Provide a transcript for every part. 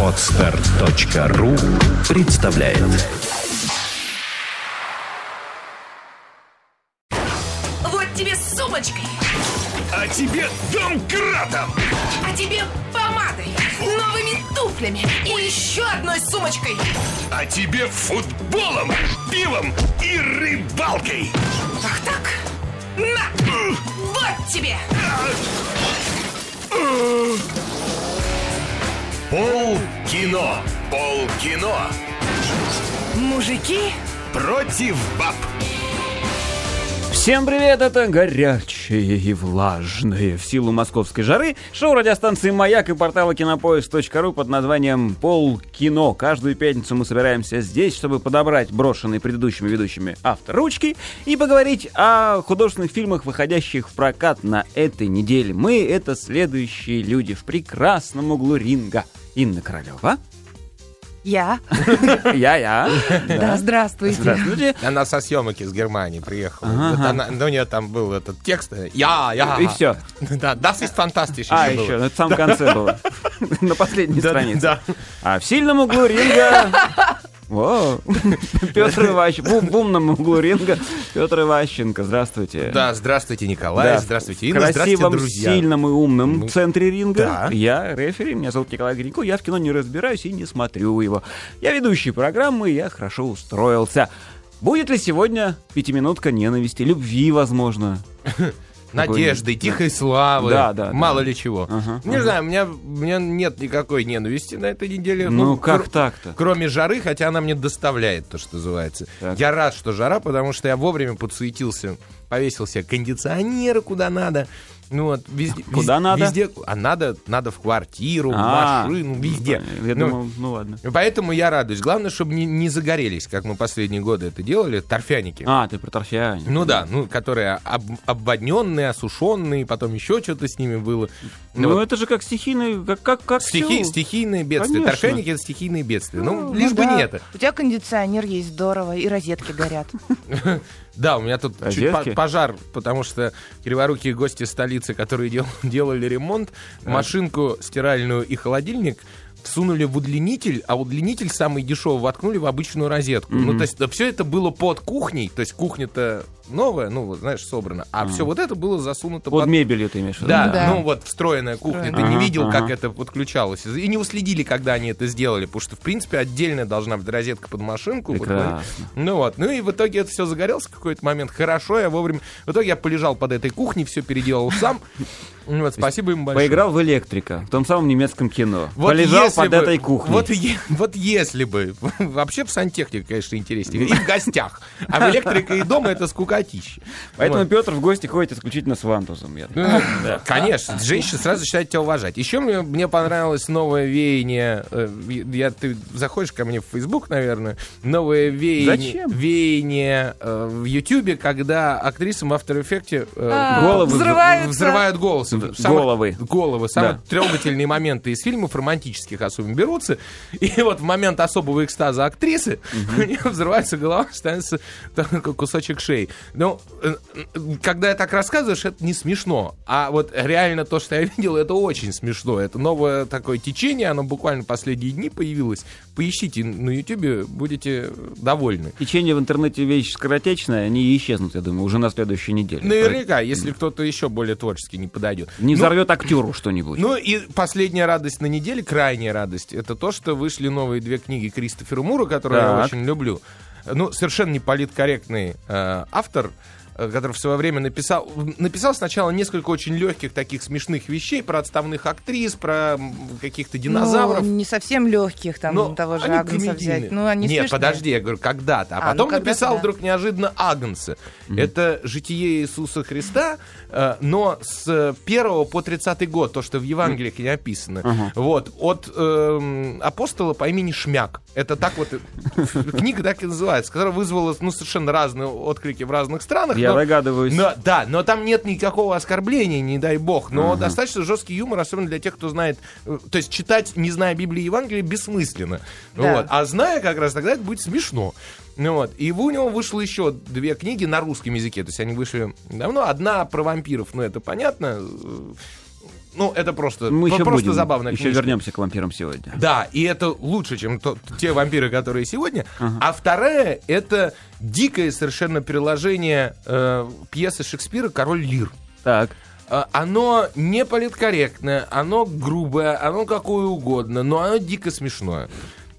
Отстар.ру представляет Вот тебе сумочкой, А тебе домкратом! а тебе помадой, новыми туфлями и еще одной сумочкой. А тебе футболом, пивом и рыбалкой! Ах так? На! Вот тебе! Пол кино! Пол кино! Мужики, Против баб! Всем привет, это горячее и влажное в силу московской жары шоу радиостанции «Маяк» и портала кинопоиск.ру под названием «Полкино». Каждую пятницу мы собираемся здесь, чтобы подобрать брошенные предыдущими ведущими авторучки и поговорить о художественных фильмах, выходящих в прокат на этой неделе. Мы — это следующие люди в прекрасном углу ринга. Инна Королева. Я? Я-я. Да, здравствуйте. Здравствуйте. Она со съемок из Германии приехала. Она- ну, у нее там был этот текст. э, Я, я. И все. Да, das ist fantastisch. А, еще, ну, это в самом конце было. На последней странице. да. А в сильном углу ринга... О, Петр Иващенко. В умном углу ринга Петр Иващенко. Здравствуйте. Да, здравствуйте, Николай. Да. Здравствуйте, Инна. Здравствуйте, красивом, друзья. сильном и умном Мы- центре ринга. Да. Я рефери, меня зовут Николай Гринько, я в кино не разбираюсь и не смотрю его. Я ведущий программы, я хорошо устроился. Будет ли сегодня пятиминутка ненависти, любви, возможно? Надежды, тихой славы. Да, да, Мало да. ли чего. Ага, Не ага. знаю, у меня, у меня нет никакой ненависти на этой неделе. Ну, как кр- так-то? Кроме жары, хотя она мне доставляет то, что называется. Так. Я рад, что жара, потому что я вовремя подсуетился, повесил себе кондиционеры куда надо. Ну вот, везде, Куда вез- надо? Везде, а надо, надо в квартиру, в А, машину, везде. Я Ну, думал, ну ладно. Поэтому я радуюсь. Главное, чтобы не, не загорелись, как мы последние годы это делали, торфяники. А, ты про торфяне. Ну да, ну, которые об- обводненные, осушенные, потом еще что-то с ними было. Ну, вот. это же как стихийные, как, как, как Стихи- всё. стихийные бедствия. Конечно. Торфяники это стихийные бедствия. Ну, Ну, лишь бы да. не это. У тебя кондиционер есть здорово, и розетки горят. Да, у меня тут чуть Розетки? по- пожар, потому что криворукие гости столицы, которые дел- делали ремонт, машинку стиральную и холодильник всунули в удлинитель, а удлинитель самый дешевый воткнули в обычную розетку. Ну, то есть, все это было под кухней, то есть кухня-то новая, ну, вот, знаешь, собрана, а все вот это было засунуто Под под мебелью ты имеешь в виду? Да, Да. ну вот встроенная кухня. Ты не видел, ага. как это подключалось. И не уследили, когда они это сделали, потому что, в принципе, отдельная должна быть розетка под машинку. Вот, Прекрасно. ну вот, ну и в итоге это все загорелось в какой-то момент. Хорошо, я вовремя... В итоге я полежал под этой кухней, все переделал сам. Вот, спасибо им большое. Поиграл в электрика, в том самом немецком кино. Вот Полежал под бы- этой кухней. Вот, е- вот если бы. Вообще в сантехнике, конечно, интереснее. И в гостях. А в электрика и дома это скукотище. Поэтому Вот. Петр в гости ходит исключительно с вантузом. я Ну, понимаю. Конечно, женщины сразу начинают тебя уважать. Еще мне, мне понравилось новое веяние. э, Я, ты заходишь ко мне в Facebook, наверное. Новое веяние, Зачем? веяние э, в YouTube, когда актрисам в After Effects э, А, Головы взрываются. взрывают голосы. Самые- головы. Головы. Самые Да. трогательные моменты из фильмов романтических особенно берутся. И вот в момент особого экстаза актрисы у нее взрывается голова, становится такой кусочек шеи. Но э, когда я так рассказываешь, это не смешно. А вот реально то, что я видел, это очень смешно. Это новое такое течение, оно буквально последние дни появилось. Поищите на YouTube, будете довольны. Течение в интернете вещь скоротечная, они исчезнут, я думаю, уже на следующей неделе. Наверняка, если кто-то еще более творчески не подойдет. Не Ну, взорвет актеру что-нибудь. Ну и последняя радость на неделе, крайняя радость, это то, что вышли новые две книги Кристофера Мура, которые я Так. очень люблю. Ну, совершенно не политкорректный э, автор, который в свое время написал, написал сначала несколько очень легких таких смешных вещей про отставных актрис, про каких-то динозавров. Ну, не совсем легких, там, Но того же Агнца комедийные. взять. Ну, они Нет, смешные. подожди, я говорю, когда-то. А, А, ну, потом когда-то, написал да. вдруг неожиданно Агнца. Это житие Иисуса Христа, э, но с э, 1 по 30 год, то, что в Евангелиях не описано. Вот, от эм, апостола по имени Шмяк. Это так вот, э, книга так и называется, которая вызвала ну, совершенно разные отклики в разных странах. Я но- догадываюсь. но, да, но там нет никакого оскорбления, не дай бог. Но достаточно жесткий юмор, особенно для тех, кто знает. э, То есть читать, не зная Библии и Евангелия, бессмысленно. Да. Вот. А зная как раз, тогда это будет смешно. Ну вот. И у него вышло еще две книги на русском языке. То есть они вышли давно. Одна про вампиров, ну это понятно. Э, ну, это просто, Мы еще просто будем, забавная еще книжка. вернемся к вампирам сегодня. Да, и это лучше, чем то- те вампиры, которые сегодня. А вторая это дикое совершенно переложение э, пьесы Шекспира «Король Лир». Так. А, Оно не политкорректное, оно грубое, оно какое угодно, но оно дико смешное.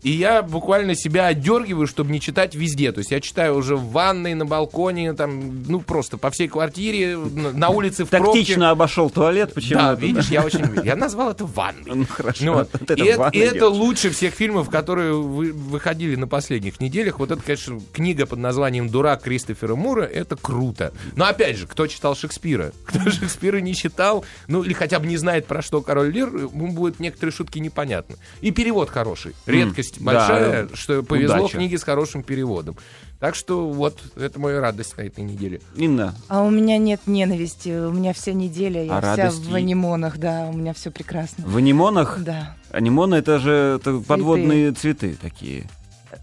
И я буквально себя отдергиваю, чтобы не читать везде. То есть я читаю уже в ванной, на балконе, там, ну просто по всей квартире, на, улице в пробке. Тактично обошел туалет, почему? Да, видишь, я очень... Я назвал это ванной. Ну, хорошо. Вот. Вот это и это, и это лучше всех фильмов, которые вы- выходили на последних неделях. Вот это, конечно, книга под названием «Дурак» Кристофера Мура. Это круто. Но опять же, кто читал Шекспира? Кто Шекспира не читал, ну или хотя бы не знает, про что «Король Лир», ему будут некоторые шутки непонятны. И перевод хороший. Редкость да, большая, что повезло удача. книге с хорошим переводом. Так что вот, это моя радость на этой неделе. Инна, А у меня нет ненависти, у меня вся неделя, я А вся радости? в анимонах, да, у меня все прекрасно. в анимонах? Да, Анимоны это же это подводные цветы такие.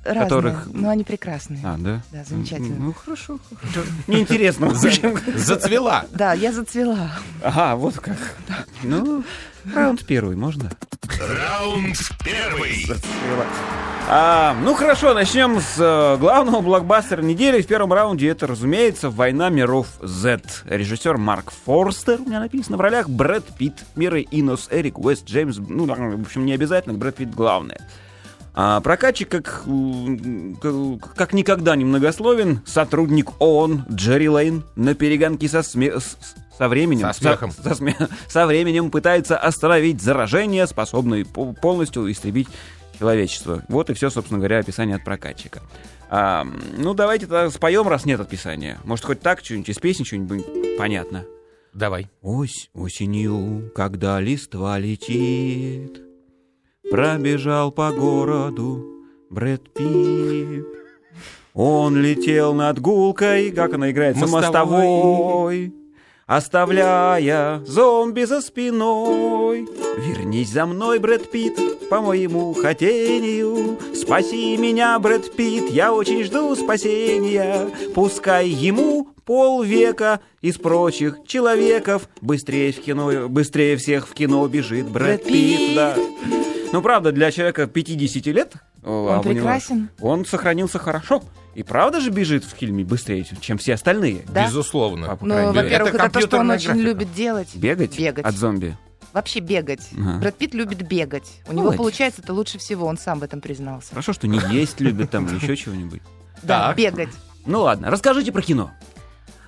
Разные, Которых- но они прекрасные. А, да? Да, замечательно. Ну, хорошо. хорошо. Общем. Зацвела. Да, я зацвела. Ага, вот как. Ну, раунд первый, можно? Раунд первый. А, ну хорошо, начнем с э, главного блокбастера недели. В первом раунде это, разумеется, «Война миров Z». Режиссер Марк Форстер, у меня написано в ролях, Брэд Питт, Мира Инос, Эрик Уэст, Джеймс, ну, в общем, не обязательно, Брэд Питт главное. А прокатчик, как, как, никогда немногословен, сотрудник ООН Джерри Лейн на перегонке со, сме- со временем, Со смехом. со, сме- со временем пытается остановить заражение, способное по- полностью истребить человечество. Вот и все, собственно говоря, описание от прокатчика. А, ну, давайте тогда споем, раз нет описания. Может, хоть так, что-нибудь из песни, что-нибудь понятно. Давай. Ось осенью, когда листва летит, Пробежал по городу Брэд Питт. Он летел над гулкой, как она играет, Мостовой. мостовой, оставляя зомби за спиной. Вернись за мной, Брэд Питт, по моему хотению. Спаси меня, Брэд Питт, я очень жду спасения. Пускай ему полвека из прочих человеков быстрее в кино, быстрее всех в кино бежит Брэд Брэд Питт, Питт. да. Ну, правда, для человека 50 лет о, Он а у него- прекрасен. он сохранился хорошо. И правда же бежит в фильме быстрее, чем все остальные. Да? Безусловно. А, Ну, во-первых, это, то, что он очень графика. любит делать. Бегать? Бегать. От зомби. Вообще бегать. Ага. Брэд Питт любит бегать. У него Молодец. получается это лучше всего, он сам в этом признался. Хорошо, что не есть любит там или еще чего-нибудь. Да, бегать. Ну ладно, расскажите про кино.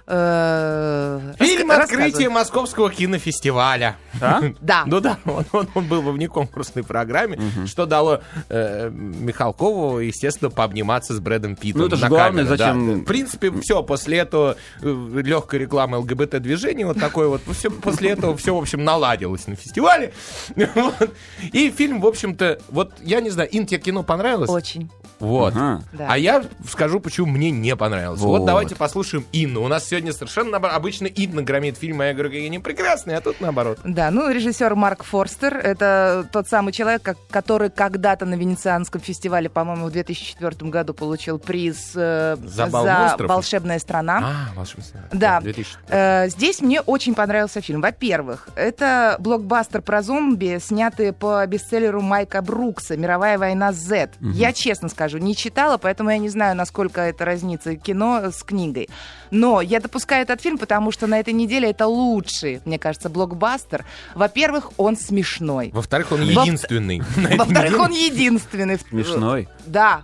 Э, Фильм «Открытие. Московского кинофестиваля». А? Да. Ну да, он, он- он был во внеконкурсной программе, что дало э, Михалкову, естественно, пообниматься с Брэдом Питтом. Ну, это же главное, камеру, да. зачем- В принципе, все, после этого легкой рекламы ЛГБТ-движения, вот такой вот, все, после этого все, в общем, наладилось на фестивале. Вот. И фильм, в общем-то, вот, я не знаю, Ин, тебе кино понравилось? Очень. Вот. Ага. Да. А я скажу, почему мне не понравилось. Вот, Вот. давайте послушаем Инну. У нас сегодня совершенно наоборот. Обычно Инна громит фильм, а я говорю, какие они прекрасные, а тут наоборот. Да, ну, режиссер Марк Форстер, это тот самый человек, как- который когда-то на Венецианском фестивале, по-моему, в 2004 году получил приз э, За «Бал монстров»? «Волшебная страна». А, волшебная. Да. 2000. Э, Здесь мне очень понравился фильм. Во-первых, это блокбастер про зомби, снятый по бестселлеру Майка Брукса «Мировая война Z». Я честно скажу, не читала, поэтому я не знаю, насколько это разнится кино с книгой. Но я допускаю этот фильм, потому что на этой неделе это лучший, мне кажется, блокбастер. Во-первых, он смешной. Во-вторых, он Во- единственный. Во-вторых, он единственный. Смешной. Да.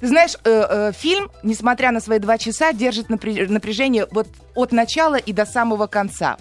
Ты знаешь, э, э, фильм, несмотря на свои два часа, держит напря- напряжение вот от начала и до самого конца.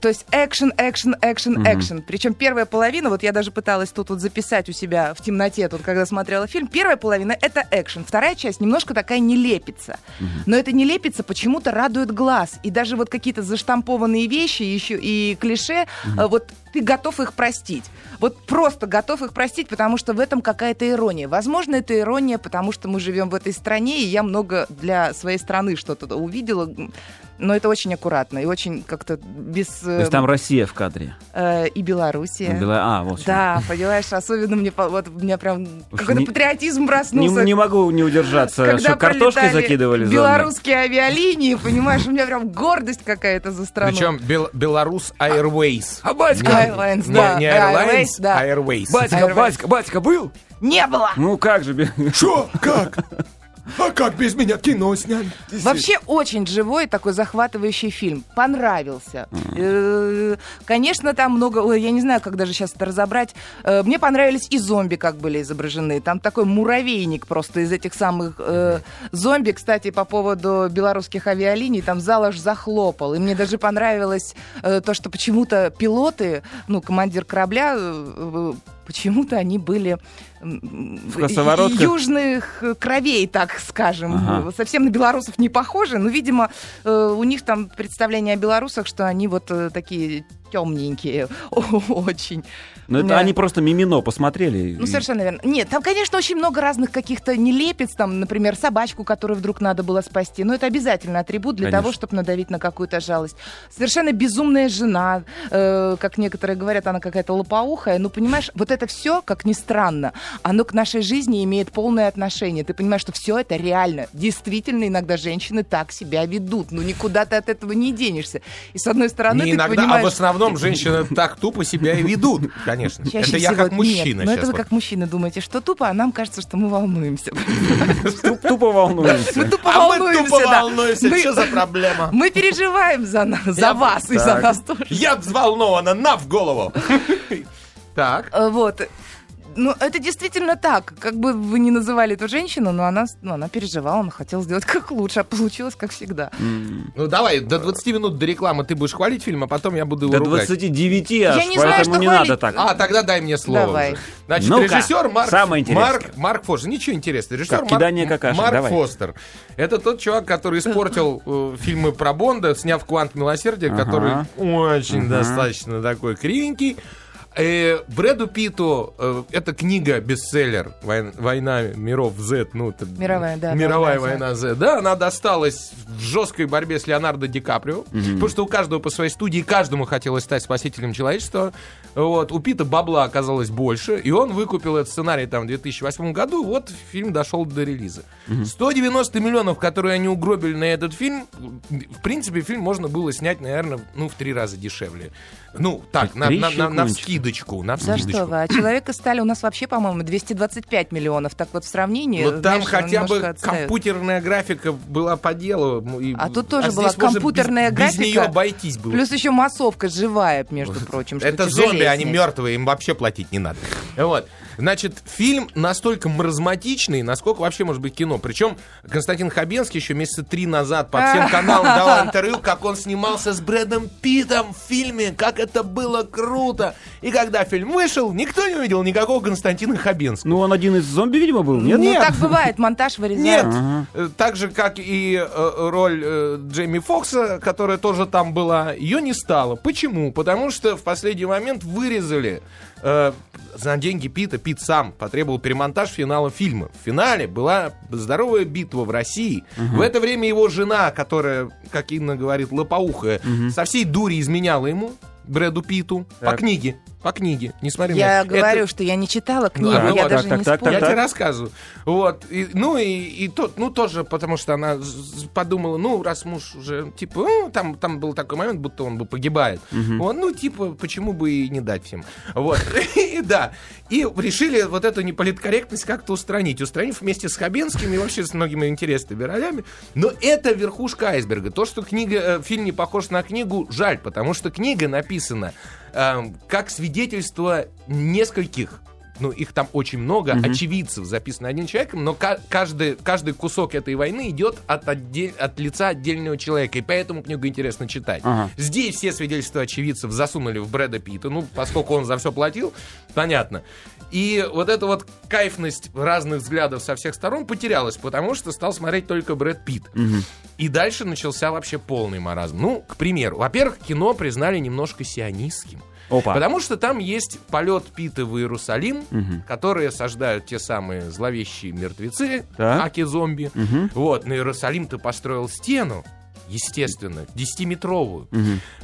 То есть экшен, экшен, экшен, экшен. Причем первая половина, вот я даже пыталась тут вот записать у себя в темноте, тут когда смотрела фильм, первая половина это экшен, вторая часть немножко такая нелепица. Но эта нелепица почему-то радует глаз. И даже вот какие-то заштампованные вещи еще и клише, э, вот ты готов их простить. Вот просто готов их простить, потому что в этом какая-то ирония. Возможно, это ирония, потому что мы живем в этой стране, и я много для своей страны что-то увидела. Но это очень аккуратно и очень как-то без... То есть там Россия в кадре. э, и Белоруссия. Бела- А, вот. Да, понимаешь, особенно мне, вот, у меня прям какой-то не- патриотизм Не, проснулся. не могу не удержаться, когда что картошкой закидывали белорусские авиалинии, понимаешь, у меня прям гордость какая-то за страну. Причем Бел- Беларус Airways. А батька, А, Airlines, да. Не Airlines, Airways, да. Airways. Батька, Airways. батька, батька был? Не было! Ну как же, бе- Что? Как? А как без меня кино сняли? Вообще очень живой такой захватывающий фильм. Понравился. Э, Конечно, там много... Я не знаю, как даже сейчас это разобрать. Э, Мне понравились и зомби, как были изображены. Там такой муравейник просто из этих самых э, зомби. Кстати, по поводу белорусских авиалиний, там зал аж захлопал. И мне даже понравилось то, что почему-то пилоты, ну, командир корабля, почему-то они были В южных кровей, так скажем. Ага. Совсем на белорусов не похожи, но, видимо, э, у них там представление о белорусах, что они вот э, такие темненькие очень. Ну это Да. они просто мимино посмотрели. Ну, совершенно верно. Нет, там, конечно, очень много разных каких-то нелепец, там, например, собачку, которую вдруг надо было спасти. Но это обязательно атрибут для Конечно. того, чтобы надавить на какую-то жалость. Совершенно безумная жена, э, как некоторые говорят, она какая-то лопоухая. Ну, понимаешь, вот это все, как ни странно, оно к нашей жизни имеет полное отношение. Ты понимаешь, что все это реально. Действительно, иногда женщины так себя ведут. Ну, никуда ты от этого не денешься. И с одной стороны, Не ты иногда, понимаешь... а в основном женщины так тупо себя и ведут, конечно. Чаще это я всего как мужчина нет. Но это вы вот. как мужчина думаете, что тупо, а нам кажется, что мы волнуемся. Туп- Тупо волнуемся. Мы тупо А мы волнуемся, тупо да. волнуемся, Мы- что за проблема? Мы переживаем за нас, за Я- вас и за нас тоже. Я взволнована, на в голову. Так. Э, Вот. Ну, это действительно так. Как бы вы не называли эту женщину, но она, ну, она переживала, она хотела сделать как лучше, а получилось как всегда. Ну давай, до 20 минут до рекламы ты будешь хвалить фильм, а потом я буду его До ругать. 29 аж, не знаю, поэтому что не хвалить. надо так. А, тогда дай мне слово. Давай. уже. Значит, Ну-ка, режиссер Марк, самое интересное. Марк, Марк Фостер. Ничего интересного. Режиссер кидание Марк, какашек, Марк давай. Фостер. Это тот чувак, который испортил э, фильмы про Бонда, сняв «Квант милосердия», Ага. который очень Ага. достаточно такой кривенький. Э, Брэду Питу э, это книга бестселлер «Войн- Война миров Z. Ну, это Мировая, да, Мировая война война Z. Да, она досталась в жесткой борьбе с Леонардо Ди Каприо. Потому что у каждого по своей студии, каждому хотелось стать спасителем человечества. Вот, у Пита бабла оказалось больше, и он выкупил этот сценарий там в 2008 году. Вот фильм дошел до релиза. 190 миллионов, которые они угробили на этот фильм, в принципе, фильм можно было снять, наверное, ну, в три раза дешевле. Ну, так, на, на, на, на вскидочку, на За вскидочку. что вы? А человек из стали у нас вообще, по-моему, 225 миллионов. Так вот, в сравнении... Но там знаешь, хотя бы отстает. компьютерная графика была по делу. ну, и- А тут тоже здесь была компьютерная без, графика. Без нее обойтись было. Плюс еще массовка живая, между прочим. Это зомби, они мертвые, им вообще платить не надо. Вот. Значит, фильм настолько маразматичный, насколько вообще может быть кино. Причем Константин Хабенский еще месяца три назад по всем каналам дал интервью, как он снимался с Брэдом Питом в фильме, как это было круто. И когда фильм вышел, никто не увидел никакого Константина Хабенского. Ну, он один из зомби, видимо, был, нет? Ну, так бывает, монтаж Нет, вырезают. Э, так же, как и э, роль э, Джейми Фокса, которая тоже там была, ее не стало. Почему? Потому что в последний момент вырезали э, за деньги Пита. Пит сам потребовал перемонтаж финала фильма. В финале была здоровая битва в России. В это время его жена, которая, как Инна говорит, лопоухая, со всей дури изменяла ему. Брэду Питу по Так. книге, по книге, не смотри Я меня. говорю, Это- что я не читала книгу, ну я вот, даже так, не так, так, я спорю. тебе рассказываю. Вот. И, ну, и, и тот, ну, тоже потому что она подумала, ну, раз муж уже, типа, ну, там, там был такой момент, будто он бы погибает. Вот, ну, типа, почему бы и не дать всем. Вот. И да. И решили вот эту неполиткорректность как-то устранить. Устранив вместе с Хабенским и вообще с многими интересными ролями. Но это верхушка айсберга. То, что книга, э, фильм не похож на книгу, жаль, потому что книга написана эм, как свидетельство нескольких ну, их там очень много, очевидцев записано одним человеком, но ка- каждый, каждый кусок этой войны идет от, отдель- от лица отдельного человека, и поэтому книгу интересно читать. Ага. Здесь все свидетельства очевидцев засунули в Брэда Питта, ну, поскольку он за все платил, понятно. И вот эта вот кайфность разных взглядов со всех сторон потерялась, потому что стал смотреть только Брэд Питт. И дальше начался вообще полный маразм. Ну, к примеру, во-первых, кино признали немножко сионистским. Опа. Потому что там есть полет Пита в Иерусалим, которые осаждают те самые зловещие мертвецы, аки-зомби. Вот, на Иерусалим-то построил стену, естественно, 10-метровую.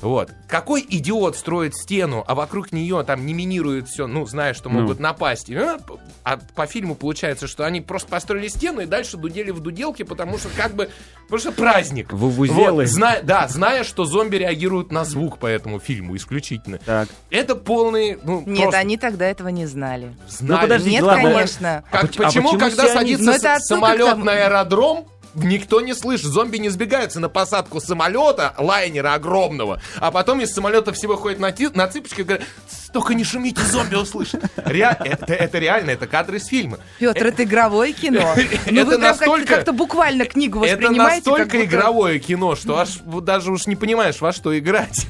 Вот. Какой идиот строит стену, а вокруг нее там не минирует все, ну, зная, что могут напасть. И, э, п- а по фильму получается, что они просто построили стену и дальше дудели в дуделке, потому что как бы, потому что праздник. Вувузелы. Вот, зная, да, зная, что зомби реагируют на звук по этому фильму исключительно. Так. Это полный, ну, Нет, просто они тогда этого не знали. знали. Ну, подожди, Нет, ладно. конечно. Как- А поч- а почему, почему когда садится Ну, к самолет на аэродром, никто не слышит, зомби не сбегаются на посадку самолета, лайнера огромного, а потом из самолета все выходят на, ти- на цыпочки и говорят, только не шумите, зомби услышат. Ре- это, это реально, это кадры из фильма. Петр, это игровое кино. Ну Это вы настолько- как-то буквально книгу Это воспринимаете. как настолько игровое кино, что аж даже уж не понимаешь, во что играть.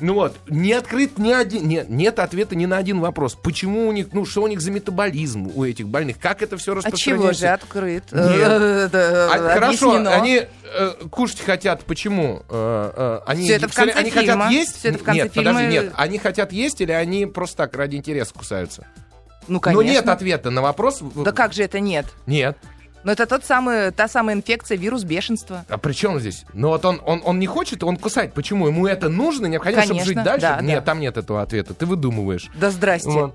Ну вот, не открыт ни один, нет, нет ответа ни на один вопрос. Почему у них, ну что у них за метаболизм у этих больных? Как это все От чего распространяется? же открыт? Нет. Э, да, А, хорошо, они э, кушать хотят. Почему? Э, э, они, Всё это в что ли, конце они фильма. хотят есть? Это в конце нет, подожди, фильма. нет. Они хотят есть или они просто так ради интереса кусаются? Ну, конечно. Ну нет ответа на вопрос. Да как же это нет? Нет. Ну, это тот самый, та самая инфекция, вирус бешенства. А при чем здесь? Ну вот он, он, он не хочет, он кусать. Почему? Ему это нужно, необходимо, чтобы Конечно, жить дальше? да, нет, да. там нет этого ответа. Ты выдумываешь. Да здрасте. Вот.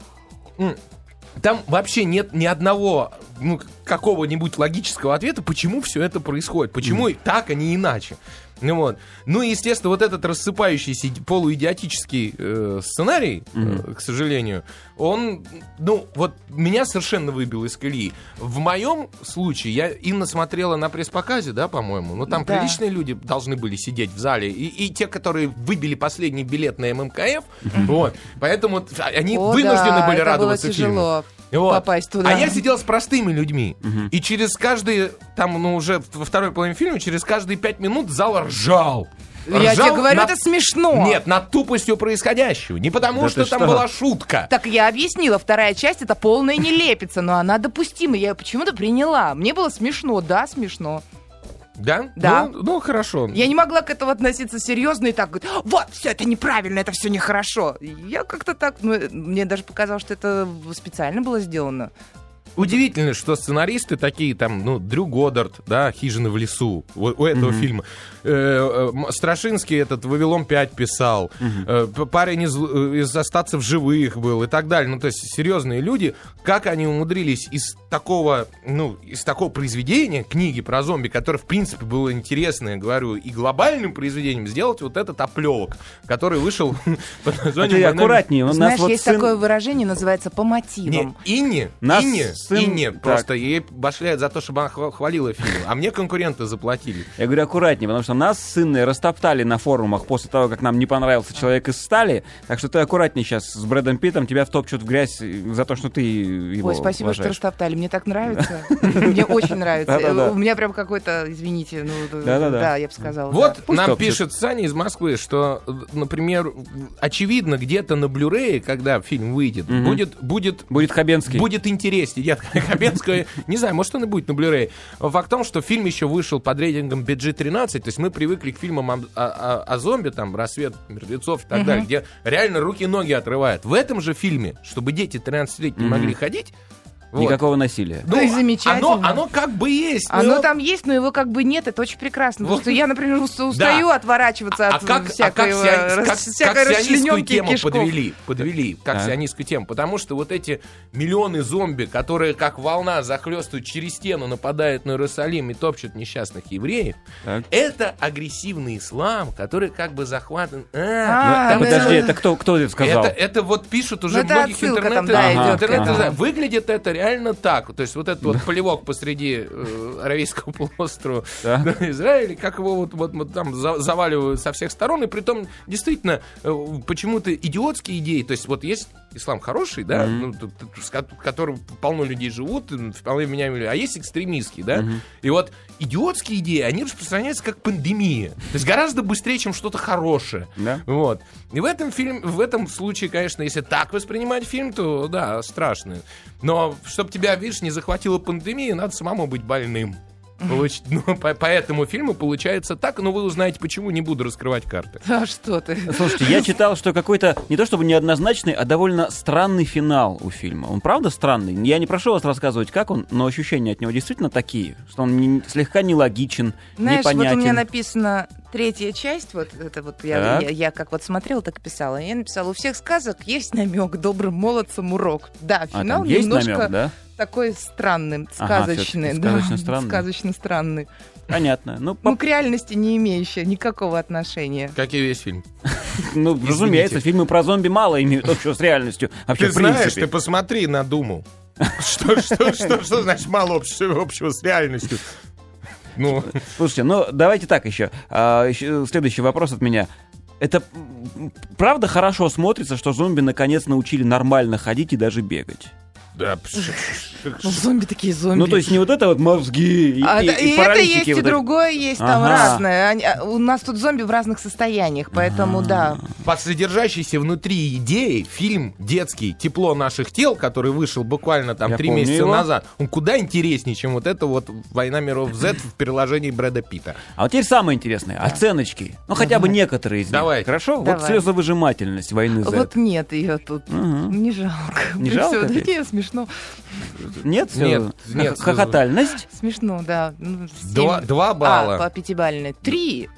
Там вообще нет ни одного ну, какого-нибудь логического ответа, почему все это происходит. Почему и так, а не иначе. Ну, вот. ну и, естественно, вот этот рассыпающийся иди- полуидиотический э, сценарий, э, к сожалению, он, ну, вот меня совершенно выбил из колеи. В моем случае, я Инна смотрела на пресс-показе, да, по-моему, ну там Да. приличные люди должны были сидеть в зале, и, и те, которые выбили последний билет на ММКФ, вот, поэтому т- они О, вынуждены да, были радоваться было фильму. тяжело Вот. попасть туда. А я сидел с простыми людьми. И через каждые, там, ну, уже во второй половине фильма, через каждые пять минут зал ржал. Я Ржал тебе говорю, над- это смешно. Нет, над тупостью происходящего. Не потому, Да что там что? была шутка. Так я объяснила, вторая часть это полная нелепица, но она допустима. Я ее почему-то приняла. Мне было смешно, да, смешно. Да? Да. Ну, ну, хорошо. Я не могла к этому относиться серьезно и так говорить, вот, все это неправильно, это все нехорошо. Я как-то так, ну, мне даже показалось, что это специально было сделано. Удивительно, что сценаристы такие, там, ну, Дрю Годдард, да, «Хижина в лесу», у, у этого фильма. Э, э, Страшинский этот «Вавилон 5» писал. П- парень из, э, из «Остаться в живых» был и так далее. Ну, то есть серьезные люди, как они умудрились из такого, ну, из такого произведения, книги про зомби, которое, в принципе, было интересное, говорю, и глобальным произведением, сделать вот этот оплевок, который вышел под названием «Война аккуратнее. У нас Знаешь, вот есть сын- такое выражение, называется по не, мотивам. Инне, Нас Инне, сын- Инне просто ей башляют за то, чтобы она хва- хвалила фильм, а мне конкуренты заплатили. Я говорю аккуратнее, потому что нас с растоптали на форумах после того, как нам не понравился человек из стали. Так что ты аккуратнее сейчас с Брэдом Питтом, тебя втопчут в грязь э, за то, что ты его Ой, спасибо, что уважаешь. растоптали. Мне так нравится. Мне очень нравится. У меня прям какой-то, извините, ну, Да-да-да. да, я бы сказала. Вот нам пишет Саня из Москвы, что, э, например, очевидно, где-то на Блюрее, когда фильм выйдет, будет, будет Будет Хабенский. Будет интереснее. Нет, Хабенская, не знаю, может, он и будет на Blu-ray. Факт в том, что фильм еще вышел под рейтингом PG-13, то есть мы привыкли к фильмам о, о- о- зомби, там, «Рассвет мертвецов» и так далее, где реально руки-ноги отрывают. В этом же фильме, чтобы дети 13 лет не могли ходить, вот, Никакого насилия. Ну и замечательно. Оно, оно как бы есть. но- Оно там есть, но его как бы нет, это очень прекрасно. Потому что я, например, ус- устаю отворачиваться А от как, а как, всякой, сион- как- всякой сионистскую тему кишков. подвели, подвели, как Так. сионистскую тему, потому что вот эти миллионы зомби, которые как волна захлестывают через стену, нападают на Иерусалим и топчут несчастных евреев, Так. это агрессивный ислам, который как бы захватан... А, А, там ну, Подожди, это- кто, кто это сказал? это, это вот пишут уже Ну, это многих там, интернет, да, идет, интернет- ага. Выглядит это реально так. То есть вот этот вот полевок посреди э, Аравийского полуострова да, Израиля, как его вот, вот, вот там за- заваливают со всех сторон, и при том действительно э, почему-то идиотские идеи. То есть вот есть ислам хороший, да, ну, т- т- с ко- которым полно людей живут, вполне меняемые люди, а есть экстремистский, да. И вот идиотские идеи, они распространяются как пандемия. То есть гораздо быстрее, чем что-то хорошее. Да? Вот. И в этом фильме, в этом случае, конечно, если так воспринимать фильм, то да, страшно. Но чтобы тебя, видишь, не захватила пандемия, надо самому быть больным. Получ- Ну, по, по этому фильму получается так, но вы узнаете, почему, не буду раскрывать карты. А что ты? Слушайте, я читал, что какой-то, не то чтобы неоднозначный, а довольно странный финал у фильма. Он правда странный? Я не прошу вас рассказывать, как он, но ощущения от него действительно такие, что он не- слегка нелогичен, Знаешь, вот непонятен. у меня написано третья часть, вот это вот я, я, я как вот смотрела, так и писала. Я написала, у всех сказок есть намек, добрым молодцам урок. Да, А, финал там есть немножко намек, да? Такой странный, Ага, сказочный. всё-таки да, сказочно странный. сказочно странный. Понятно. Ну, по- Ну, к реальности не имеющий никакого отношения. Как и весь фильм. ну, разумеется, фильмы про зомби мало имеют общего с реальностью. Ты знаешь, ты посмотри, надумал. Что, что, что, что значит мало общего, общего с реальностью? Ну, Слушайте, ну давайте так еще. А, еще следующий вопрос от меня. Это правда хорошо смотрится, что зомби наконец научили нормально ходить и даже бегать? Да. Ну, зомби такие зомби. Ну, то есть не вот это вот мозги и, А, и- и и это есть, и вот эти. другое есть, там Ага. разное. Они- а, у нас тут зомби в разных состояниях, поэтому да. Под содержащейся внутри идеи фильм детский «Тепло наших тел», который вышел буквально там три месяца его. назад, он куда интереснее, чем вот это вот «Война миров Z» в переложении Брэда Питта. А вот теперь самое интересное. Оценочки. Ну, хотя бы некоторые из них. Давайте. Хорошо? Вот Давай. слезовыжимательность войны Z. Вот нет ее тут. Не жалко. Не жалко да тебе? Смешно. Нет? Нет, нет, Хохотальность? Смешно, да. Ну. Два, два А, балла. по пятибалльной. Три.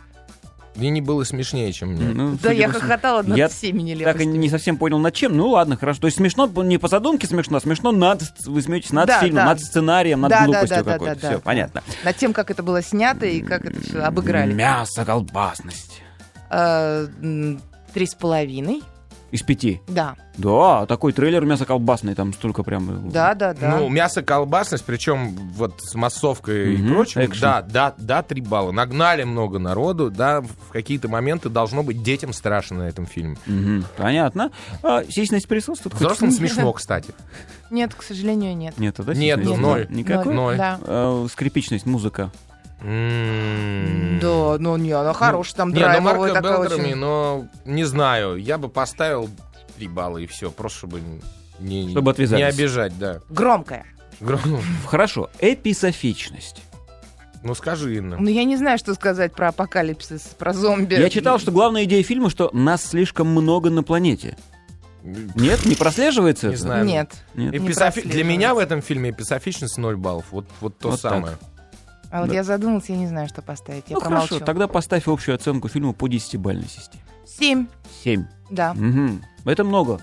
Мне не было смешнее, чем мне. Ну, Да, я хохотала над Я всеми Так и нелепостями. не совсем понял, над чем. Ну ладно, хорошо. То есть смешно, не по задумке смешно, а смешно над, вы смеетесь над Да, фильмом, да. над сценарием, над Да, глупостью да, да, какой-то. да, да, Все, да. понятно. Над тем, как это было снято и как это все обыграли. Мясо, колбасность. Э, Три с половиной. Из пяти. Да, Да, такой трейлер мясо колбасный, там столько прям... да, да, да. Ну, мясо, колбасность, причем вот с массовкой Мгм, и прочим, экшен. да, да, да, три балла. Нагнали много народу, да, в какие-то моменты должно быть детям страшно на этом фильме. Мгм, понятно. А, сисьность присутствует? Взрослым смешно, кстати. Нет, к сожалению, нет. Нету, да? Нет, ноль. Никакой? Ноль. Да. А, скрипичность, музыка. Да, ну не, она хорошая, там Не, ну драйвовая Марка такая очень. но не знаю, я бы поставил три балла и все, просто чтобы не, Чтобы отвязались. не обижать, да. Громкая. Гро- Хорошо. Эписофичность. Ну скажи, Инна. Ну я не знаю, что сказать про апокалипсис, про зомби. Я читал, что главная идея фильма, что нас слишком много на планете. Нет, не прослеживается? Не это? знаю. Нет. Нет. Не Эписофи- Для меня в этом фильме эписофичность 0 баллов. Вот, вот то Вот так. А вот Да. я задумалась, я не знаю, что поставить. Я Ну промолчу. хорошо, тогда поставь общую оценку фильму по десятибалльной системе. Семь, Семь. да. Мгм. Это много.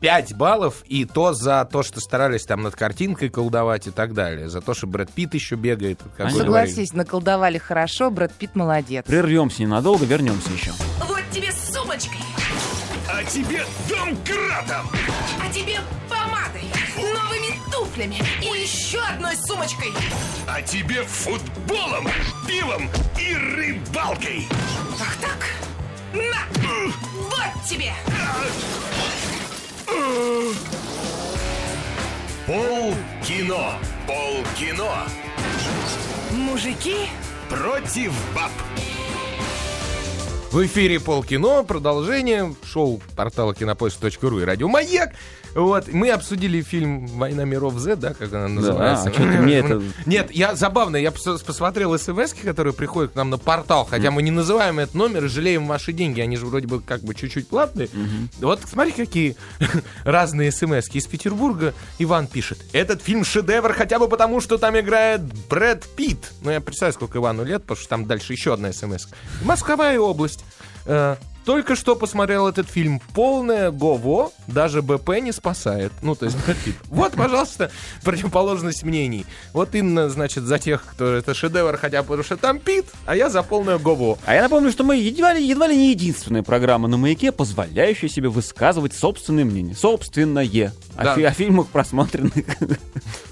5 баллов, и то за то, что старались там над картинкой колдовать и так далее. За то, что Брэд Питт еще бегает. Как говорили. Согласись, наколдовали хорошо, Брэд Питт молодец. Прервемся ненадолго, вернемся еще. Вот тебе сумочкой, А тебе домкратом! а тебе помадой, новыми туфлями и еще одной сумочкой. А тебе футболом, пивом и рыбалкой! Ах так? На! Вот тебе! Пол кино! Пол кино! Мужики, Против баб! В эфире Полкино, продолжение шоу портала кинопоиск.ру и радио Маяк. Вот, мы обсудили фильм «Война миров Z», да, как она называется. а чё ты мне это- Нет, я забавно, я пос- посмотрел смс которые приходят к нам на портал, хотя мы не называем этот номер и жалеем ваши деньги, они же вроде бы как бы чуть-чуть платные. Вот смотри, какие разные смс Из Петербурга Иван пишет. Этот фильм шедевр хотя бы потому, что там играет Брэд Питт. Ну, я представляю, сколько Ивану лет, потому что там дальше еще одна смс Москвая область. Только что посмотрел этот фильм. Полное гово, даже БП не спасает. Ну, то есть. Вот, пожалуйста, противоположность мнений. Вот Инна, значит, за тех, кто это шедевр, хотя потому что там Питт, а я за полное гово. А я напомню, что мы едва ли, едва ли не единственная программа на «Маяке», позволяющая себе высказывать собственное мнение. Собственное. О, Да. фи- о фильмах просмотренных.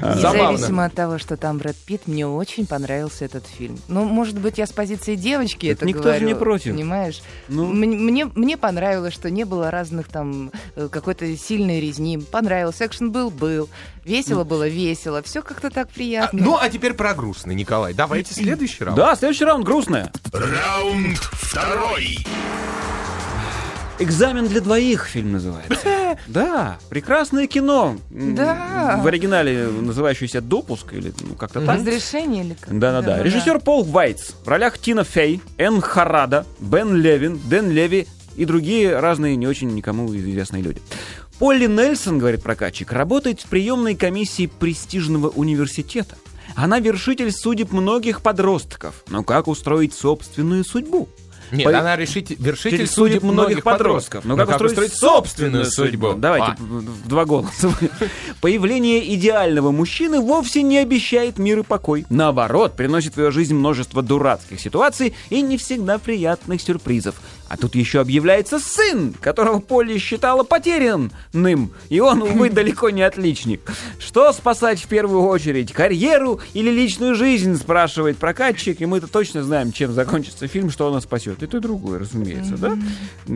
Забавно. Независимо от того, что там Брэд Питт, мне очень понравился этот фильм. Ну, может быть, я с позиции девочки это никто говорю. же не против. Понимаешь? Ну. Мне, мне понравилось, что не было разных там э, какой-то сильной резни. Понравилось. Экшен был, был. Весело было, весело. Все как-то так А, приятно. ну, а теперь про грустный, Николай. Давайте следующий раунд. Да, следующий раунд грустная. Раунд второй! Экзамен для двоих фильм называется. Да, прекрасное кино. Да. В оригинале называющийся «Допуск» или ну, как-то так. Разрешение или как? Да-да-да. Режиссер Пол Вайтс. В ролях Тина Фей, Энн Харада, Бен Левин, Дэн Леви и другие разные не очень никому известные люди. Полли Нельсон, говорит прокатчик, работает в приемной комиссии престижного университета. Она вершитель судеб многих подростков. Но как устроить собственную судьбу? Нет, По- она решить, вершитель судеб многих подростков. Ну Но как, устроить, собственную судьбу? Давайте А. в два голоса. Появление идеального мужчины вовсе не обещает мир и покой. Наоборот, приносит в ее жизнь множество дурацких ситуаций и не всегда приятных сюрпризов. А тут еще объявляется сын, которого Полли считала потерянным. И он, увы, далеко не отличник. Что спасать в первую очередь? Карьеру или личную жизнь, спрашивает прокатчик. И мы-то точно знаем, чем закончится фильм, что она спасет. И то, и другое, разумеется, да?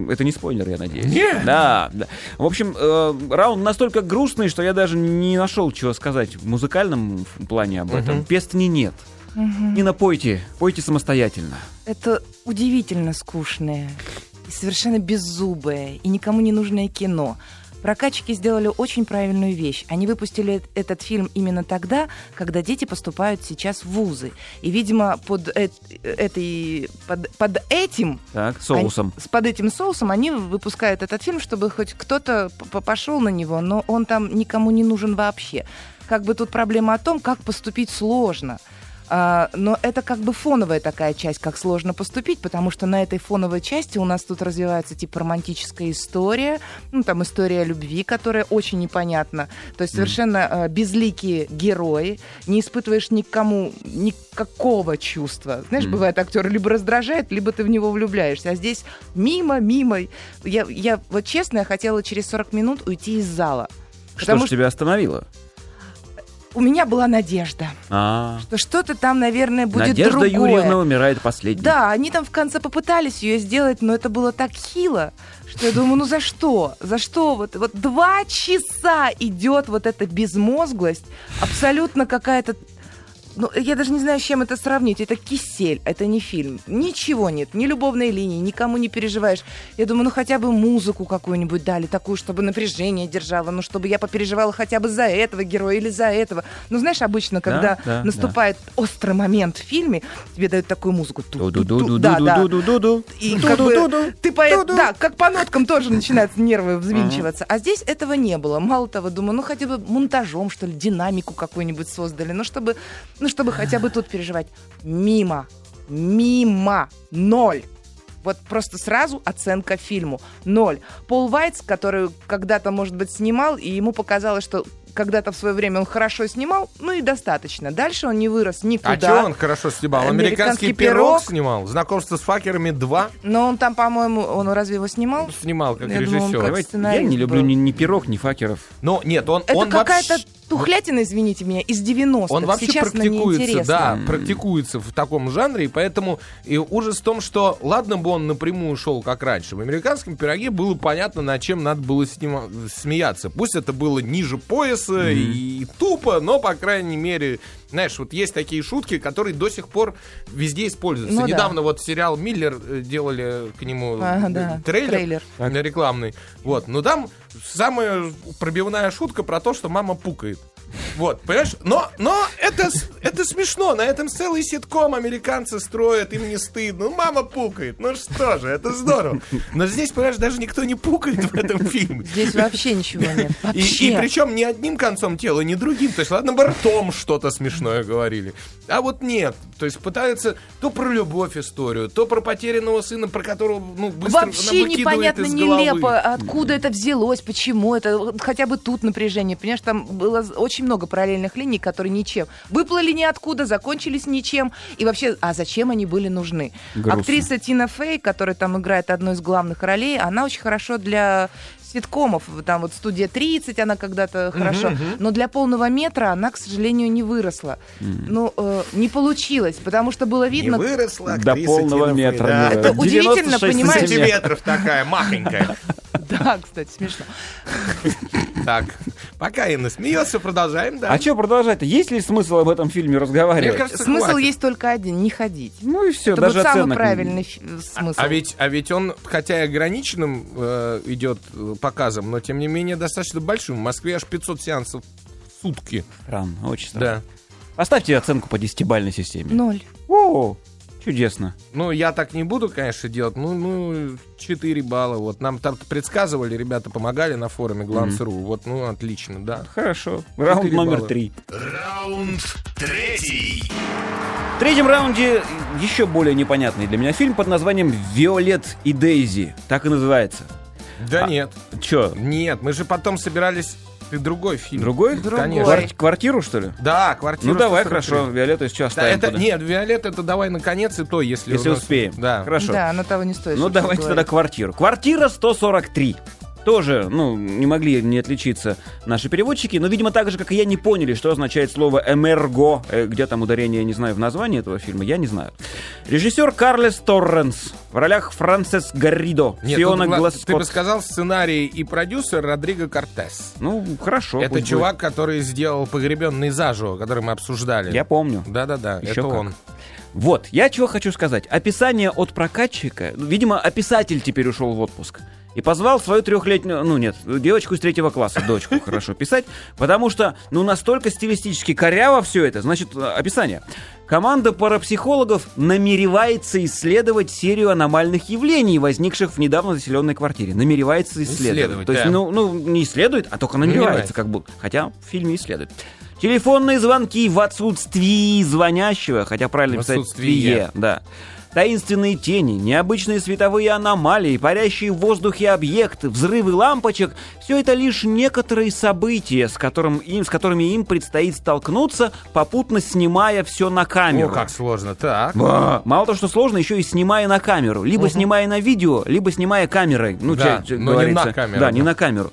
Это не спойлер, я надеюсь. Нет. Да, да. В общем, э, раунд настолько грустный, что я даже не нашел чего сказать в музыкальном плане об этом. Песни нет. Не напойте, пойте самостоятельно. Это удивительно скучное и совершенно беззубое и никому не нужное кино. Прокатчики сделали очень правильную вещь. Они выпустили э- этот фильм именно тогда, когда дети поступают сейчас в вузы. И, видимо, под, эт- этой, под, под этим Так, соусом. они- под этим соусом они выпускают этот фильм, чтобы хоть кто-то пошел на него, но он там никому не нужен вообще. Как бы тут проблема о том, как поступить сложно. А, но это как бы фоновая такая часть, как сложно поступить, потому что на этой фоновой части у нас тут развивается типа романтическая история, ну там история любви, которая очень непонятна. То есть совершенно а, безликие герои, не испытываешь никому никакого чувства. Знаешь, бывает актер либо раздражает, либо ты в него влюбляешься. А здесь мимо, мимо. Я, я вот честно, я хотела через 40 минут уйти из зала. Что Потому ж что тебя остановило? У меня была надежда, А, что что-то там, наверное, будет Надежда другое. Юрьевна умирает последней. Да, они там в конце попытались ее сделать, но это было так хило, что я думаю, ну за что? За что? Вот, вот два часа идет вот эта безмозглость, абсолютно какая-то... Ну, я даже не знаю, с чем это сравнить. Это кисель, это не фильм. Ничего нет, ни любовной линии, никому не переживаешь. Я думаю, ну хотя бы музыку какую-нибудь дали, такую, чтобы напряжение держало, ну чтобы я попереживала хотя бы за этого героя или за этого. Ну, знаешь, обычно, когда да, наступает острый момент в фильме, тебе дают такую музыку. Да, да. И как бы ты по Ду-ду. да, как по ноткам тоже начинают нервы взвинчиваться. А здесь этого не было. Мало того, думаю, ну хотя бы монтажом, что ли, динамику какую-нибудь создали, ну чтобы, ну чтобы хотя бы тут переживать. Мимо. Мимо. Ноль. Вот просто сразу оценка фильму. Ноль. Пол Вайтс, который когда-то, может быть, снимал, и ему показалось, что когда-то в свое время он хорошо снимал, ну и достаточно. Дальше он не вырос никуда. А что он хорошо снимал? Американский Американский пирог пирог. снимал? Знакомство с факерами 2 Но он там, по-моему, он разве его снимал? снимал как Я режиссер. как Давайте, Я не люблю был. ни, ни пирог, ни факеров. Но нет, он, Это он какая-то вообще... тухлятина, извините меня, из 90-х. Он вообще Сейчас практикуется, да, практикуется в таком жанре, и поэтому и ужас в том, что ладно бы он напрямую шел как раньше. В американском пироге было понятно, над чем надо было снима- смеяться. Пусть это было ниже пояса и тупо, но, по крайней мере, знаешь, вот есть такие шутки, которые до сих пор везде используются. Ну да. Недавно вот сериал Миллер э, делали к нему э, да, трейлер, трейлер. рекламный. Вот, но там самая пробивная шутка про то, что мама пукает. Вот, понимаешь? Но, но это, это смешно. На этом целый ситком американцы строят, им не стыдно. Ну, мама пукает. Ну что же, это здорово. Но здесь, понимаешь, даже никто не пукает в этом фильме. Здесь вообще ничего нет. И, Вообще. и причем ни одним концом тела, ни другим. То есть, ладно бы ртом что-то смешное говорили. А вот нет. То есть пытаются то про любовь историю, то про потерянного сына, про которого ну, быстро Вообще непонятно, нелепо, откуда это взялось, почему это, хотя бы тут напряжение, понимаешь, там было з- очень много параллельных линий, которые ничем. Выплыли ниоткуда, закончились ничем, и вообще, а зачем они были нужны? Грустно. Актриса Тина Фей, которая там играет одну из главных ролей, она очень хорошо для ситкомов. Там вот студия 30, она когда-то хорошо. Но для полного метра она, к сожалению, не выросла. Ну, э, не получилось, потому что было Не видно. выросла До полного метра. да. не Это удивительно, 96 понимаешь? сантиметров. Такая, махонькая. Да, кстати, смешно. Так, пока Инна смеется, продолжаем, да. А что продолжать-то? Есть ли смысл об этом фильме разговаривать? Мне кажется, Смысл хватит. есть только один: не ходить. Ну и все, Это даже вот самый правильный фи- смысл. А ведь, а ведь он, хотя и ограниченным э, идет э, показом, но тем не менее достаточно большим. В Москве аж 500 сеансов в сутки. Странно, очень странно. Да. Поставьте оценку по десятибальной системе. Ноль. О, чудесно. Ну, я так не буду, конечно, делать. Ну, ну, 4 балла. Вот нам там предсказывали, ребята помогали на форуме Glance.ru. Вот, ну, отлично, да. Хорошо. Раунд номер балла. три. Раунд третий. В третьем раунде еще более непонятный для меня фильм под названием «Виолет и Дейзи». Так и называется. Да А, нет, Че, нет, мы же потом собирались... Ты другой фильм. другой? Другой. Конечно. Квар- квартиру, что ли? Да, квартира. Ну давай, 143. хорошо. Виолетту сейчас Да, это, туда. нет, Виолет, это давай наконец и то, если Если нас- успеем. Да. Хорошо. Да, оно того не стоит. Ну давайте говоря. тогда квартиру. Квартира 143. Тоже, ну, не могли не отличиться наши переводчики, но, видимо, так же, как и я, не поняли, что означает слово «эмерго». Э, Где там ударение, я не знаю, в названии этого фильма, я не знаю. Режиссер Карлес Торренс. В ролях Франсес Гарридо, Нет, Фиона тут, Влад, Гласкотт. ты бы сказал сценарий и продюсер Родриго Кортес. Ну, хорошо. это чувак, который сделал погребенный заживо, который мы обсуждали. будет. Я помню. Да-да-да, это как. он. Вот, я чего хочу сказать. Описание от прокатчика, ну, видимо, описатель теперь ушел в отпуск. И позвал свою трехлетнюю, ну нет, девочку из третьего класса, дочку, хорошо писать, потому что, ну, настолько стилистически коряво все это. Значит, описание. Команда парапсихологов намеревается исследовать серию аномальных явлений, возникших в недавно заселенной квартире. Намеревается исследовать. Исследовать, То есть, да. ну, ну, не исследует, а только намеревается, Намеревается. как будто. Хотя в фильме исследует. Телефонные звонки в отсутствии звонящего, хотя правильно В писать. «твие», да. Таинственные тени, необычные световые аномалии, парящие в воздухе объекты, взрывы лампочек — все это лишь некоторые события, с, которым им, с которыми им предстоит столкнуться, попутно снимая все на камеру. О, как сложно. Так. Ба. Мало того, что сложно, еще и снимая на камеру. Либо снимая на видео, либо снимая камерой. Ну, Да, ча- ча- но не говорится. на камеру, Да, не на камеру.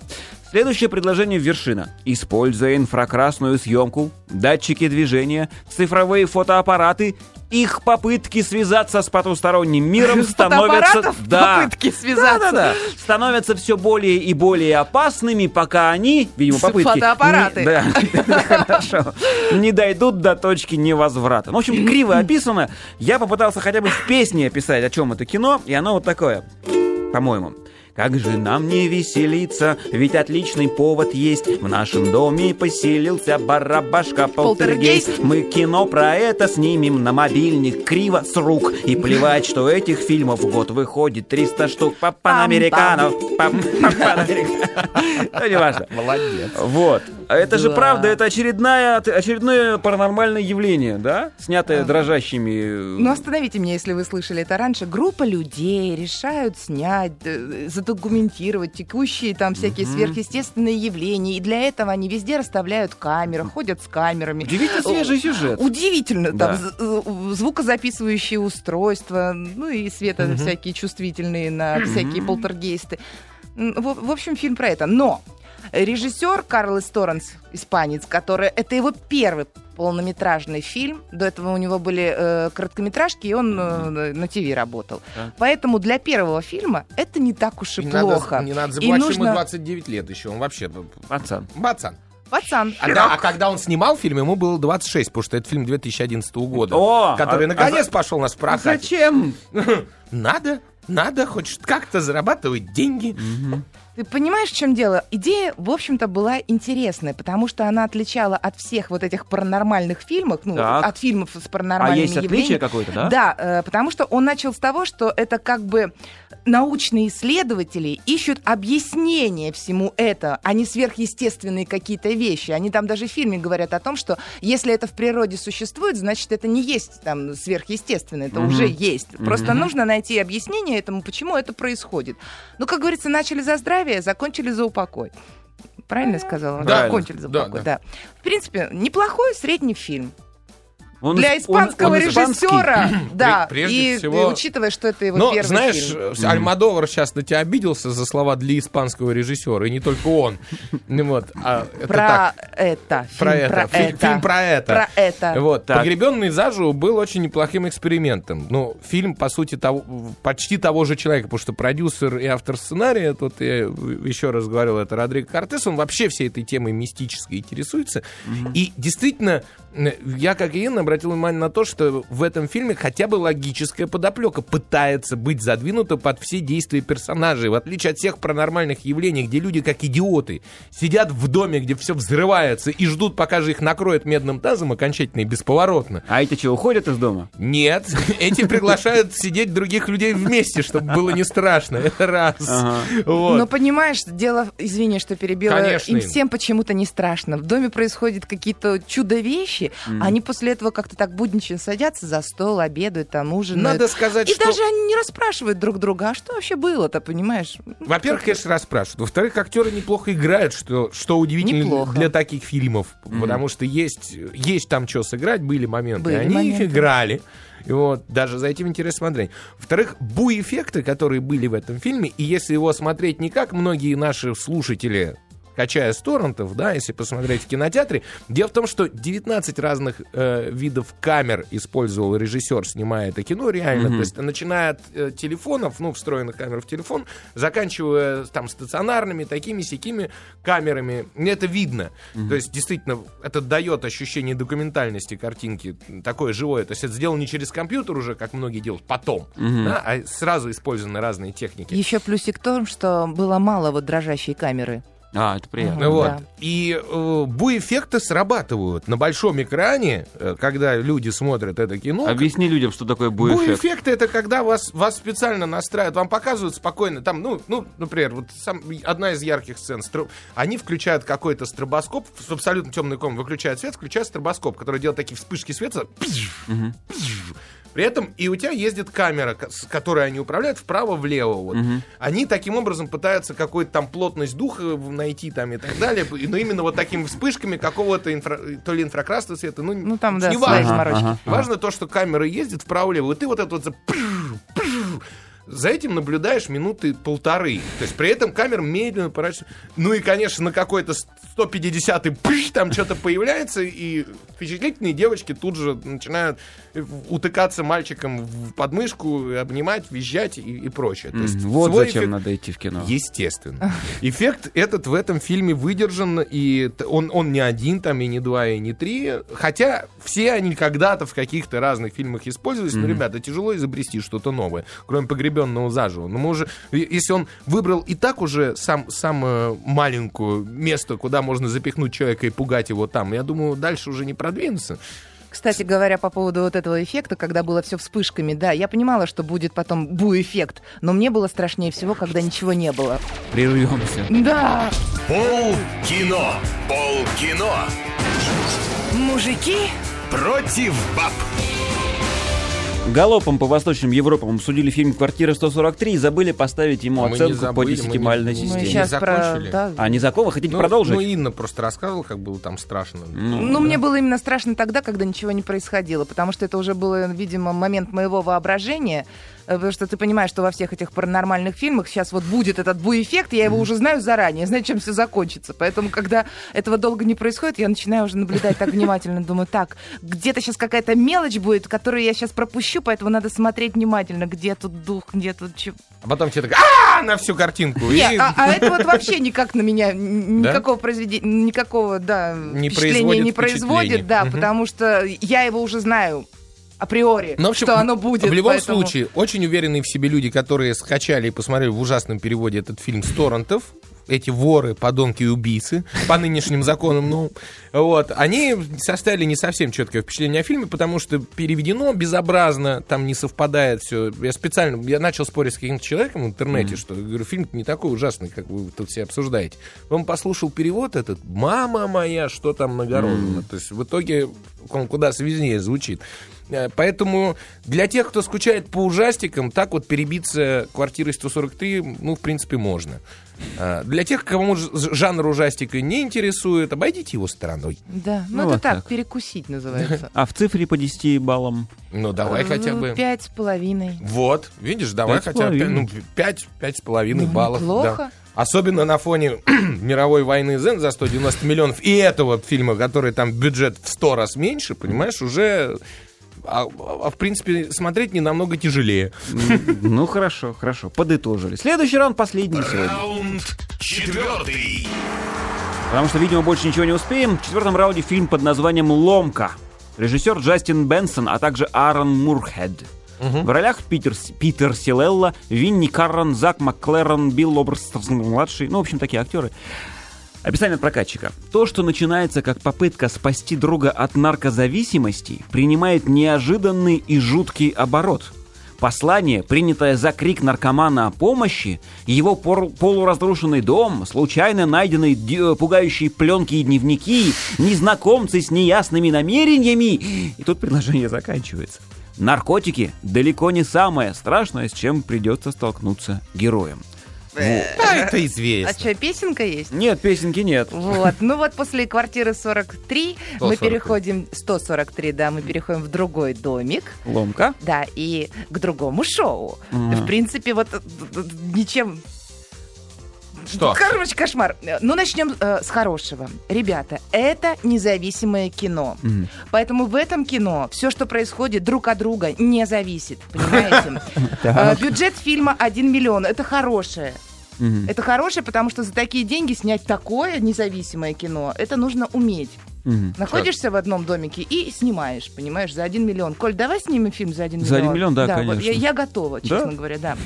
Следующее предложение вершина. Используя инфракрасную съемку, датчики движения, цифровые фотоаппараты, их попытки связаться с потусторонним миром становятся... Да. попытки связаться. Да-да-да. Становятся все более и более опасными, пока они, видимо, попытки... фотоаппараты. не- Да, хорошо. Не дойдут до точки невозврата. Ну, в общем, криво описано. Я попытался хотя бы в песне описать, о чем это кино, и оно вот такое, по-моему. Как же нам не веселиться, ведь отличный повод есть. В нашем доме поселился барабашка полтергейст. Мы кино про это снимем на мобильник криво с рук. И плевать, что этих фильмов в год выходит 300 штук. Папа-американов. Ну, не важно. Молодец. Вот. А это же Да. правда, это очередная, очередное паранормальное явление, да? Снятое дрожащими... Ну, остановите меня, если вы слышали это раньше. Группа людей решают снять, э, задокументировать текущие там всякие сверхъестественные явления. И для этого они везде расставляют камеры, ходят с камерами. Удивительно свежий сюжет. Удивительно, Да. там звукозаписывающие устройства, ну и света всякие чувствительные на всякие полтергейсты. В, в общем, фильм про это. Но режиссер Карлос Торренс, испанец, который это его первый полнометражный фильм. До этого у него были э, короткометражки, и он э, на ТВ работал. Так. Поэтому для первого фильма это не так уж и Не плохо. надо, не надо И забывать, что ему нужно- 29 лет еще. Он вообще Пацан. пацан. Пацан. А, да, а когда он снимал фильм, ему было 26, потому что это фильм 2011 года. О, который а- наконец пошел у нас в А прокате. зачем? Надо, надо хоть как-то зарабатывать деньги. Ты понимаешь, в чем дело? Идея, в общем-то, была интересная, потому что она отличала от всех вот этих паранормальных фильмов, ну, Так. от фильмов с А паранормальными есть отличие явлениями. какое-то, да? Да, э, потому что он начал с того, что это как бы научные исследователи ищут объяснение всему это, а не сверхъестественные какие-то вещи. Они там даже в фильме говорят о том, что если это в природе существует, значит, это не есть там сверхъестественное, это уже есть. Просто нужно найти объяснение этому, почему это происходит. Ну, как говорится, начали за здравие, закончили за упокой. Правильно я сказала? Да, закончили за да, упокой, да. да. В принципе, неплохой средний фильм. Он Для исп- он- испанского он испанский? режиссера, да. Прежде и всего- и учитывая, что это его Но, первый знаешь, фильм. э, Альмадовар сейчас на тебя обиделся за слова для испанского режиссера, и не только он. Ну Вот, а это Про так. это. Про фильм это. Фи- Фильм про это. Про это. Вот. Так. Погребенный заживо был очень неплохим экспериментом. Ну, фильм, по сути, того, почти того же человека, потому что продюсер и автор сценария, тут я еще раз говорил, это Родриго Кортес, он вообще всей этой темой мистической интересуется. И действительно, я, как и Инна, обратил внимание на то, что в этом фильме хотя бы логическая подоплека пытается быть задвинута под все действия персонажей. В отличие от всех паранормальных явлений, где люди, как идиоты, сидят в доме, где все взрывается, и ждут, пока же их накроет медным тазом окончательно и бесповоротно. А эти что, уходят из дома? Нет, эти приглашают сидеть других людей вместе, чтобы было не страшно. Это раз. Вот. Но понимаешь, дело, извини, что перебила, Конечно, им всем почему-то не страшно. В доме происходят какие-то чудо-вещи, а они после этого как-то так буднично садятся за стол, обедают, там ужинают. Надо сказать, И что... даже они не расспрашивают друг друга, а что вообще было-то, понимаешь? Во-первых, конечно, расспрашивают. Во-вторых, актеры неплохо играют, что, что удивительно Неплохо. для таких фильмов. Потому что есть, есть там что сыграть, были моменты. Были они моменты. их играли. И вот, даже за этим интересно смотреть. Во-вторых, бу-эффекты, которые были в этом фильме, и если его смотреть не как многие наши слушатели качая с торрентов, да, если посмотреть в кинотеатре. Дело в том, что 19 разных э, видов камер использовал режиссер, снимая это кино, реально. То есть, начиная от э, телефонов, ну, встроенных камер в телефон, заканчивая там стационарными, такими сякими камерами. Это видно. То есть, действительно, это дает ощущение документальности картинки, такое живое. То есть, это сделано не через компьютер уже, как многие делают, потом, да, а сразу использованы разные техники. Еще плюсик в том, что было мало вот дрожащей камеры. А, это приятно. Ну Вот. Да. И э, бу-эффекты срабатывают на большом экране, э, когда люди смотрят это кино. Объясни людям, что такое буэффект. Бу-эффекты это когда вас, вас специально настраивают, вам показывают спокойно, там, ну, ну например, вот сам, одна из ярких сцен, стро- они включают какой-то стробоскоп, в абсолютно темной комнате выключают свет, включают стробоскоп, который делает такие вспышки света, при этом и у тебя ездит камера, с которой они управляют вправо-влево. Вот. Они таким образом пытаются какую-то там плотность духа найти там и так далее. Но именно вот такими вспышками какого-то инфра- то ли инфракрасного света, ну, Ну, там, да, не важно. заморочки. Ага. Важно то, что камера ездит вправо-влево, и ты вот это вот за... За этим наблюдаешь минуты полторы. То есть при этом камера медленно поворачивается. Ну и, конечно, на какой-то 150-й пыш, там что-то появляется, и впечатлительные девочки тут же начинают э, утыкаться мальчиком в подмышку, обнимать, визжать и, и прочее. То есть М, Вот зачем эффект- надо идти в кино. Естественно. Эффект этот в этом фильме выдержан, и он, он не один, там, и не два, и не три. Хотя все они когда-то в каких-то разных фильмах использовались. Но, ребята, тяжело изобрести что-то новое, кроме погребенного заживо. Но мы уже, если он выбрал и так уже сам, самое маленькое место, куда можно запихнуть человека и пугать его там, я думаю, дальше уже не продвинуться. Кстати говоря, по поводу вот этого эффекта, когда было все вспышками, да, я понимала, что будет потом бу-эффект, но мне было страшнее всего, когда ничего не было. Прервемся. Да! Пол кино. Пол кино. Мужики Против баб. Галопом по Восточным Европам судили фильм «Квартира 143» и забыли поставить ему Мы оценку по забыли, мы не- десятибальной мы системе. сейчас про... закончили? да. А не за кого? Хотите Ну, продолжить? Ну, Инна просто рассказывала, как было там страшно. Ну, мне было именно страшно тогда, когда ничего не происходило, потому что это уже был, видимо, момент моего воображения, потому что ты понимаешь, что во всех этих паранормальных фильмах сейчас вот будет этот бу-эффект, я его уже знаю заранее, знаю, чем все закончится. Поэтому, когда этого долго не происходит, я начинаю уже наблюдать так внимательно, думаю, так, где-то сейчас какая-то мелочь будет, которую я сейчас пропущу, поэтому надо смотреть внимательно, где тут дух, где тут. А потом тебе так а на всю картинку. Не, и- а, а это вот вообще никак на меня никакого произведения, никакого, да, впечатления не производит, да, потому что я его уже знаю априори, Ну, в общем, что оно будет. В любом поэтому- случае, очень уверенные в себе люди, которые скачали и посмотрели в ужасном переводе этот фильм с торрентов, эти воры, подонки и убийцы, по нынешним законам, ну, вот, они составили не совсем четкое впечатление о фильме, потому что переведено безобразно, там не совпадает все. Я специально, я начал спорить с каким-то человеком в интернете, что, говорю, фильм не такой ужасный, как вы тут все обсуждаете. Он послушал перевод этот, мама моя, что там нагородано. То есть в итоге он куда связнее звучит. Э, Поэтому для тех, кто скучает по ужастикам, так вот перебиться квартирой 143, ну, в принципе, можно. А Для тех, кому ж- жанр ужастика не интересует, обойдите его стороной. Да, ну, Ну, это вот так, так. перекусить называется. А в цифре по 10 баллам? Ну, давай хотя бы. Пять с половиной. Вот, видишь, давай хотя бы ну, пять, пять с половиной Ну, баллов. неплохо. да. Особенно на фоне мировой войны Зен за 190 миллионов и этого фильма, который там бюджет в 100 раз меньше, понимаешь, уже... А, а в принципе, смотреть не намного тяжелее. Ну, хорошо, хорошо, подытожили. Следующий раунд последний сегодня. Раунд четвертый. Потому что, видимо, больше ничего не успеем. В четвертом раунде фильм под названием «Ломка». Режиссер Джастин Бенсон, а также Аарон Мурхед. В ролях Питер, Питер Силелла, Винни Каррон, Зак Макклерон, Билл Оберст-младший. Ну, в общем, такие актеры. Описание от прокатчика. То, что начинается как попытка спасти друга от наркозависимости, принимает неожиданный и жуткий оборот. Послание, принятое за крик наркомана о помощи, его пор- полуразрушенный дом, случайно найденные ди- э, пугающие пленки и дневники, незнакомцы с неясными намерениями. И тут предложение заканчивается. Наркотики далеко не самое страшное, с чем придется столкнуться героям. Да, это А известно. что, песенка есть? Нет, песенки нет. Вот, ну вот после квартиры 43 мы 143. переходим, 143, да, мы переходим в другой домик, Ломка. да, и к другому шоу. В принципе, вот э, э, ничем... Что? Короче, кошмар. Ну, начнем э, с хорошего. Ребята, это независимое кино. Поэтому в этом кино все, что происходит, друг от друга не зависит. Понимаете? Э, Бюджет фильма 1 миллион. Это хорошее. Это хорошее, потому что за такие деньги снять такое независимое кино, это нужно уметь. Мгм. Находишься в одном домике и снимаешь, понимаешь, за один миллион. Коль, давай снимем фильм за один За миллион. один миллион, да, вот конечно. я, я готова, честно Да? говоря, да.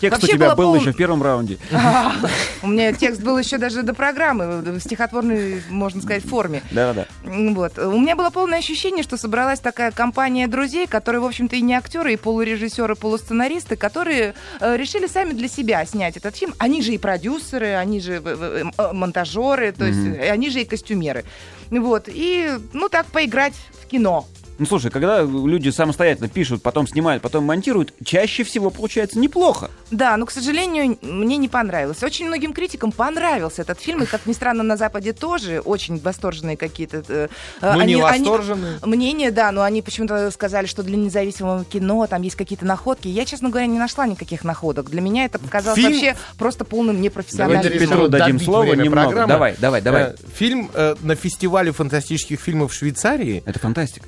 Текст Вообще у тебя был пол- еще в первом раунде. У меня текст был еще даже до программы, в стихотворной, можно сказать, форме. Да-да-да. М, Вот. У меня было полное ощущение, что собралась такая компания друзей, которые, в общем-то, и не актеры, и полурежиссеры, полусценаристы, которые э, решили сами для себя снять этот фильм. Они же и продюсеры, они же э, монтажеры, то есть они же и костюмеры. Вот. И, ну, так поиграть в кино. Ну, слушай, когда люди самостоятельно пишут, потом снимают, потом монтируют, чаще всего получается неплохо. Да, но, к сожалению, мне не понравилось. Очень многим критикам понравился этот фильм, и, как ни странно, на Западе тоже очень восторженные какие-то... э, э, Ну, не они- они- восторженные. Мнение, да, но они почему-то сказали, что для независимого кино там есть какие-то находки. Я, честно говоря, не нашла никаких находок. Для меня это показалось Фильм- вообще просто полным непрофессионализмом. Давайте Петру дадим слово немного. программы. Давай, давай, давай. Э, Фильм э, на фестивале фантастических фильмов в Швейцарии Это фантастика.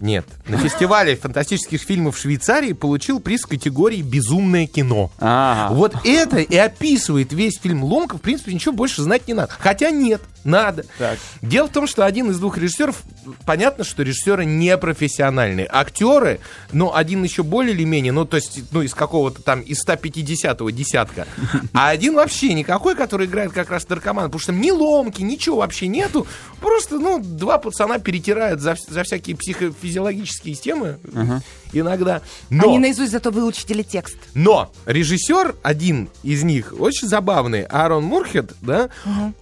Нет. На фестивале фантастических фильмов в Швейцарии получил приз категории «Безумное кино». Ага. Вот это и описывает весь фильм «Ломка». В принципе, ничего больше знать не надо. Хотя нет, надо. Так. Дело в том, что один из двух режиссеров, понятно, что режиссеры не профессиональные. Актеры, ну, один еще более или менее, ну, то есть, ну, из какого-то там, из 150-го десятка. А один вообще никакой, который играет как раз наркоман, потому что ни ломки, ничего вообще нету. Просто, ну, два пацана перетирают за, за всякие психофизиологические темы иногда. Но... Они наизусть зато выучили текст. Но режиссер, один из них, очень забавный, Аарон Мурхед, да,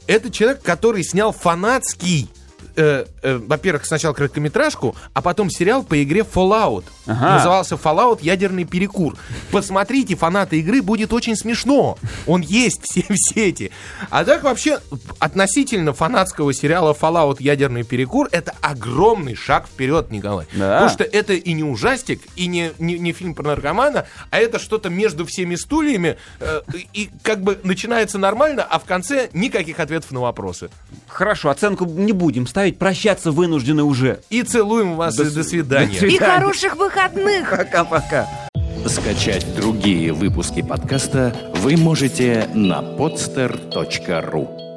это человек, который снял фанатский э, э, во-первых, сначала короткометражку, а потом сериал по игре Fallout. Ага. Назывался Fallout Ядерный перекур. Посмотрите, фанаты игры, будет очень смешно. Он есть все в сети. А так вообще, относительно фанатского сериала Fallout Ядерный перекур, это огромный шаг вперед, Николай. Да. Потому что это и не ужастик, и не, не, не фильм про наркомана, а это что-то между всеми стульями, э, и как бы начинается нормально, а в конце никаких ответов на вопросы. Хорошо, оценку не будем ставить, прощаться вынуждены уже. И целуем вас, До и до свидания. до свидания. И хороших выходных! Пока-пока. Скачать другие выпуски подкаста вы можете на podster.ru